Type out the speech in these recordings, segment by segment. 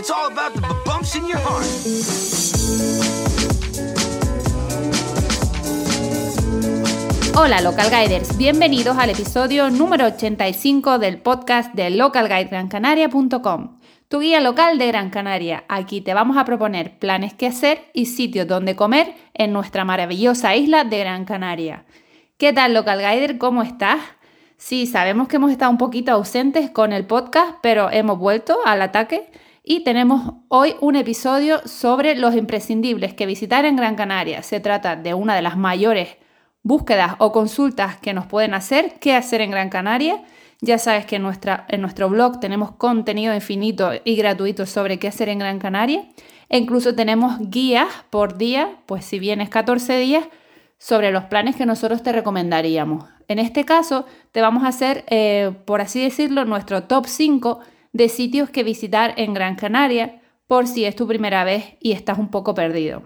It's all about the bumps in your heart. Hola Local Guiders, bienvenidos al episodio número 85 del podcast de localguidegrancanaria.com, tu guía local de Gran Canaria. Aquí te vamos a proponer planes que hacer y sitios donde comer en nuestra maravillosa isla de Gran Canaria. ¿Qué tal Local Guider? ¿Cómo estás? Sí, sabemos que hemos estado un poquito ausentes con el podcast, pero hemos vuelto al ataque y tenemos hoy un episodio sobre los imprescindibles que visitar en Gran Canaria. Se trata de una de las mayores búsquedas o consultas que nos pueden hacer, qué hacer en Gran Canaria. Ya sabes que en, nuestro blog tenemos contenido infinito y gratuito sobre qué hacer en Gran Canaria. E incluso tenemos guías por día, pues si vienes 14 días, sobre los planes que nosotros te recomendaríamos. En este caso, te vamos a hacer, eh, por así decirlo, nuestro top 5 de sitios que visitar en Gran Canaria por si es tu primera vez y estás un poco perdido.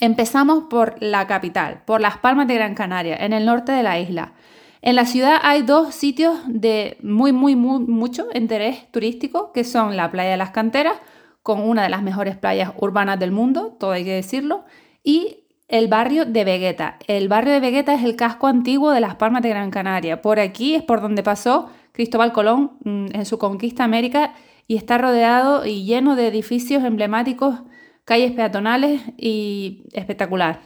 Empezamos por la capital, por Las Palmas de Gran Canaria, en el norte de la isla. En la ciudad hay dos sitios de muy, muy, mucho interés turístico, que son la playa de las Canteras, con una de las mejores playas urbanas del mundo, todo hay que decirlo, y el barrio de Vegueta. El barrio de Vegueta es el casco antiguo de las Palmas de Gran Canaria. Por aquí es por donde pasó Cristóbal Colón mm, en su conquista América y está rodeado y lleno de edificios emblemáticos, calles peatonales y espectacular.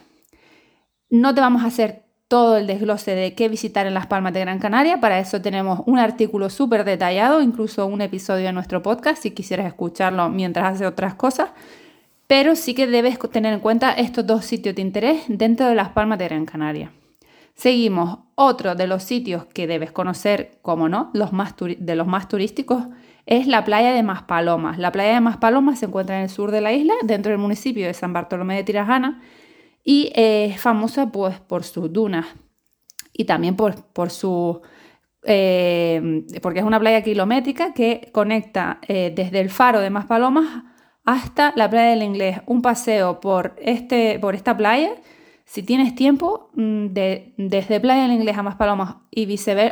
No te vamos a hacer todo el desglose de qué visitar en las Palmas de Gran Canaria. Para eso tenemos un artículo súper detallado, incluso un episodio de nuestro podcast, si quisieras escucharlo mientras haces otras cosas pero sí que debes tener en cuenta estos dos sitios de interés dentro de las Palmas de Gran Canaria. Seguimos, otro de los sitios que debes conocer, como no, de los más turísticos, es la playa de Maspalomas. La playa de Maspalomas se encuentra en el sur de la isla, dentro del municipio de San Bartolomé de Tirajana, y es famosa pues, por sus dunas y también por, por su... Eh, porque es una playa kilométrica que conecta eh, desde el faro de Maspalomas hasta la playa del Inglés, un paseo por, este, por esta playa. Si tienes tiempo, mm, de, desde Playa del Inglés a Maspalomas y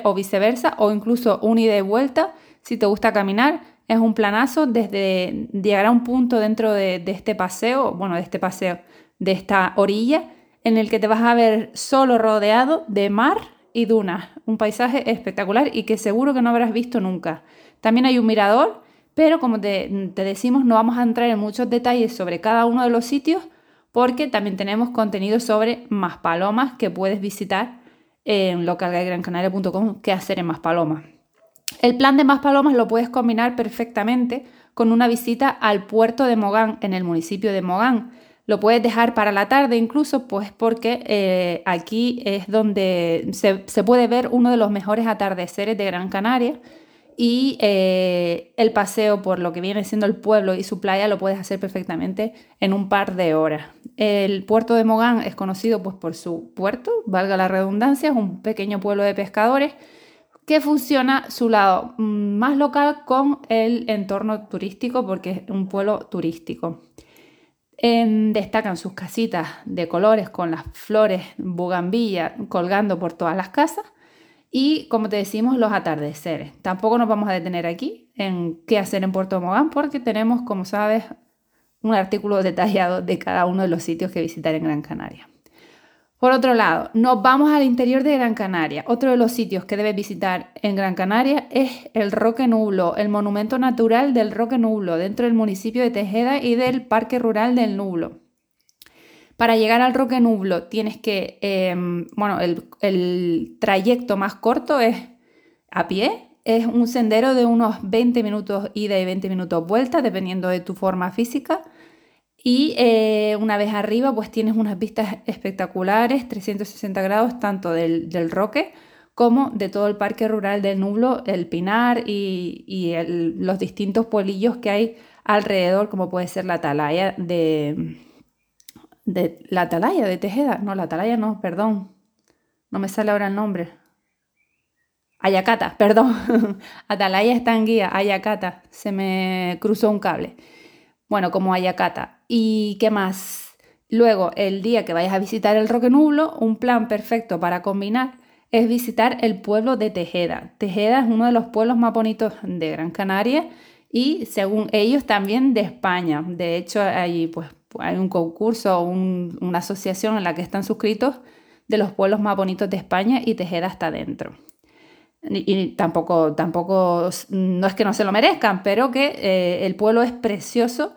o viceversa, o incluso un ida y vuelta, si te gusta caminar, es un planazo desde llegar a un punto dentro de, de este paseo, bueno, de este paseo, de esta orilla, en el que te vas a ver solo rodeado de mar y dunas. Un paisaje espectacular y que seguro que no habrás visto nunca. También hay un mirador pero como te, decimos, no vamos a entrar en muchos detalles sobre cada uno de los sitios porque también tenemos contenido sobre más palomas que puedes visitar en localguidegrancanaria.com qué hacer en más palomas. El plan de más palomas lo puedes combinar perfectamente con una visita al puerto de Mogán en el municipio de Mogán. Lo puedes dejar para la tarde incluso, pues porque eh, aquí es donde se puede ver uno de los mejores atardeceres de Gran Canaria y eh, el paseo por lo que viene siendo el pueblo y su playa lo puedes hacer perfectamente en un par de horas. El puerto de Mogán es conocido pues, por su puerto, valga la redundancia, es un pequeño pueblo de pescadores que funciona su lado mm, más local con el entorno turístico porque es un pueblo turístico. destacan sus casitas de colores con las flores bugambilla colgando por todas las casas y como te decimos, los atardeceres. Tampoco nos vamos a detener aquí en qué hacer en Puerto Mogán porque tenemos, como sabes, un artículo detallado de cada uno de los sitios que visitar en Gran Canaria. Por otro lado, nos vamos al interior de Gran Canaria. Otro de los sitios que debes visitar en Gran Canaria es el Roque Nublo, el monumento natural del Roque Nublo, dentro del municipio de Tejeda y del Parque Rural del Nublo. Para llegar al Roque Nublo tienes que, em, bueno, el, trayecto más corto es a pie, es un sendero de unos 20 minutos ida y 20 minutos vuelta, dependiendo de tu forma física. Y eh, una vez arriba, pues tienes unas vistas espectaculares, 360 grados, tanto del, roque como de todo el parque rural del Nublo, el Pinar y, los distintos pueblillos que hay alrededor, como puede ser la Atalaya de, de la atalaya de Tejeda. No, la atalaya no, perdón. No me sale ahora el nombre. Ayacata, perdón. atalaya está en guía, Ayacata. Se me cruzó un cable. Bueno, como Ayacata. ¿Y qué más? Luego, el día que vayas a visitar el Roque Nublo, un plan perfecto para combinar es visitar el pueblo de Tejeda. Tejeda es uno de los pueblos más bonitos de Gran Canaria y según ellos también de España. De hecho, hay, pues, hay un concurso, una asociación en la que están suscritos de los pueblos más bonitos de España y Tejeda está dentro. Y, tampoco, tampoco, no es que no se lo merezcan, pero que eh, el pueblo es precioso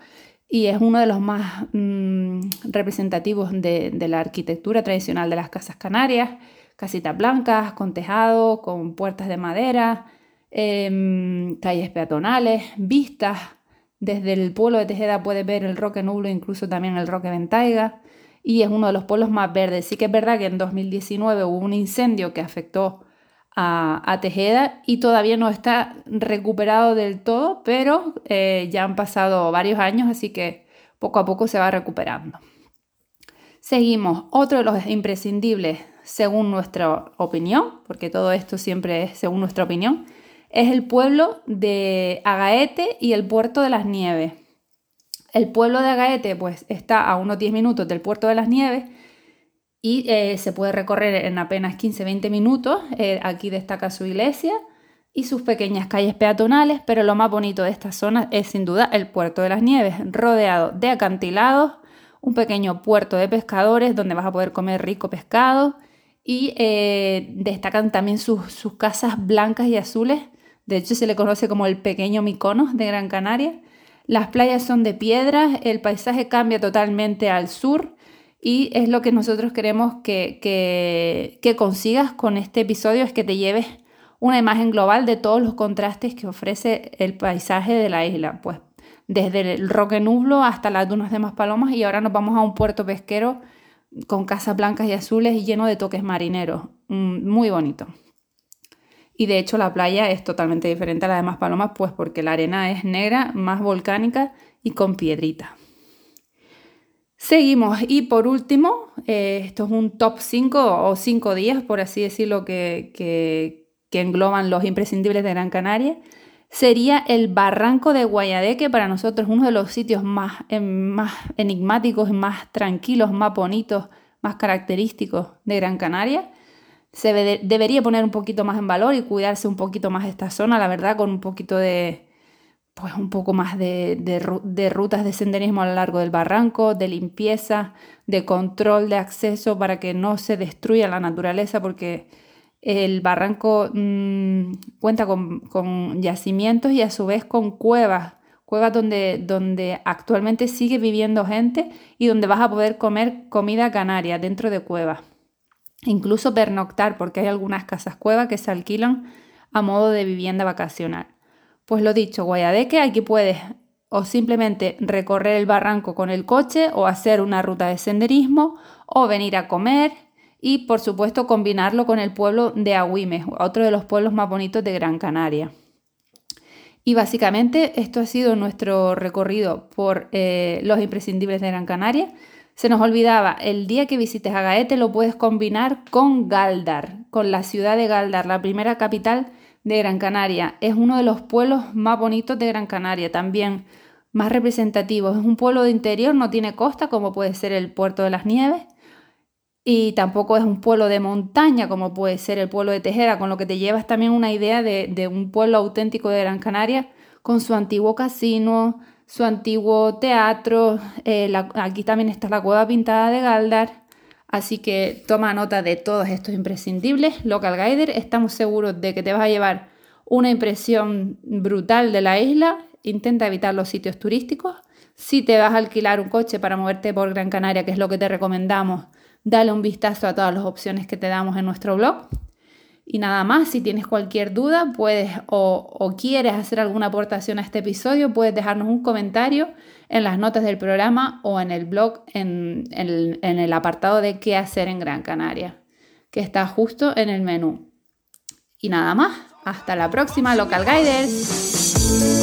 y es uno de los más mm, representativos de, la arquitectura tradicional de las casas canarias, casitas blancas, con tejado, con puertas de madera, em, calles peatonales, vistas. Desde el pueblo de Tejeda puedes ver el Roque Nublo, incluso también el Roque Ventaiga, y es uno de los pueblos más verdes. Sí que es verdad que en 2019 hubo un incendio que afectó a, Tejeda y todavía no está recuperado del todo, pero eh, ya han pasado varios años, así que poco a poco se va recuperando. Seguimos, otro de los imprescindibles, según nuestra opinión, porque todo esto siempre es según nuestra opinión, es el pueblo de Agaete y el puerto de las Nieves. El pueblo de Agaete pues, está a unos 10 minutos del puerto de las Nieves y eh, se puede recorrer en apenas 15-20 minutos. Eh, aquí destaca su iglesia y sus pequeñas calles peatonales, pero lo más bonito de esta zona es sin duda el puerto de las nieves, rodeado de acantilados, un pequeño puerto de pescadores donde vas a poder comer rico pescado y eh, destacan también sus, sus casas blancas y azules. De hecho, se le conoce como el pequeño Miconos de Gran Canaria. Las playas son de piedras, el paisaje cambia totalmente al sur y es lo que nosotros queremos que, que, consigas con este episodio, es que te lleves una imagen global de todos los contrastes que ofrece el paisaje de la isla. Pues desde el Roque Nublo hasta las dunas de Maspalomas y ahora nos vamos a un puerto pesquero con casas blancas y azules y lleno de toques marineros. Mm, muy bonito. Y de hecho la playa es totalmente diferente a la de Maspalomas, pues porque la arena es negra, más volcánica y con piedrita. Seguimos y por último, eh, esto es un top 5 o 5 días, por así decirlo, que, que, engloban los imprescindibles de Gran Canaria. Sería el Barranco de Guayadé, que para nosotros uno de los sitios más, em, más enigmáticos, más tranquilos, más bonitos, más característicos de Gran Canaria. Se debería poner un poquito más en valor y cuidarse un poquito más esta zona, la verdad, con un poquito de, pues un poco más de, rutas de senderismo a lo largo del barranco, de limpieza, de control de acceso para que no se destruya la naturaleza, porque el barranco mm, cuenta con, yacimientos y a su vez con cuevas, cuevas donde, donde actualmente sigue viviendo gente y donde vas a poder comer comida canaria dentro de cuevas. Incluso pernoctar, porque hay algunas casas cuevas que se alquilan a modo de vivienda vacacional. Pues lo dicho, Guayadeque, aquí puedes o simplemente recorrer el barranco con el coche o hacer una ruta de senderismo o venir a comer y por supuesto combinarlo con el pueblo de Agüimes, otro de los pueblos más bonitos de Gran Canaria. Y básicamente esto ha sido nuestro recorrido por eh, los imprescindibles de Gran Canaria. Se nos olvidaba, el día que visites Agaete lo puedes combinar con Galdar, con la ciudad de Galdar, la primera capital de Gran Canaria. Es uno de los pueblos más bonitos de Gran Canaria, también más representativos. Es un pueblo de interior, no tiene costa como puede ser el Puerto de las Nieves y tampoco es un pueblo de montaña como puede ser el pueblo de Tejera, con lo que te llevas también una idea de, un pueblo auténtico de Gran Canaria con su antiguo casino, su antiguo teatro. Eh, aquí también está la cueva pintada de Galdar. Así que toma nota de todos estos imprescindibles. Local Guider, estamos seguros de que te vas a llevar una impresión brutal de la isla. Intenta evitar los sitios turísticos. Si te vas a alquilar un coche para moverte por Gran Canaria, que es lo que te recomendamos, dale un vistazo a todas las opciones que te damos en nuestro blog. Y nada más, si tienes cualquier duda puedes o, quieres hacer alguna aportación a este episodio, puedes dejarnos un comentario en las notas del programa o en el blog en, el apartado de qué hacer en Gran Canaria, que está justo en el menú. Y nada más, hasta la próxima, Local Guiders.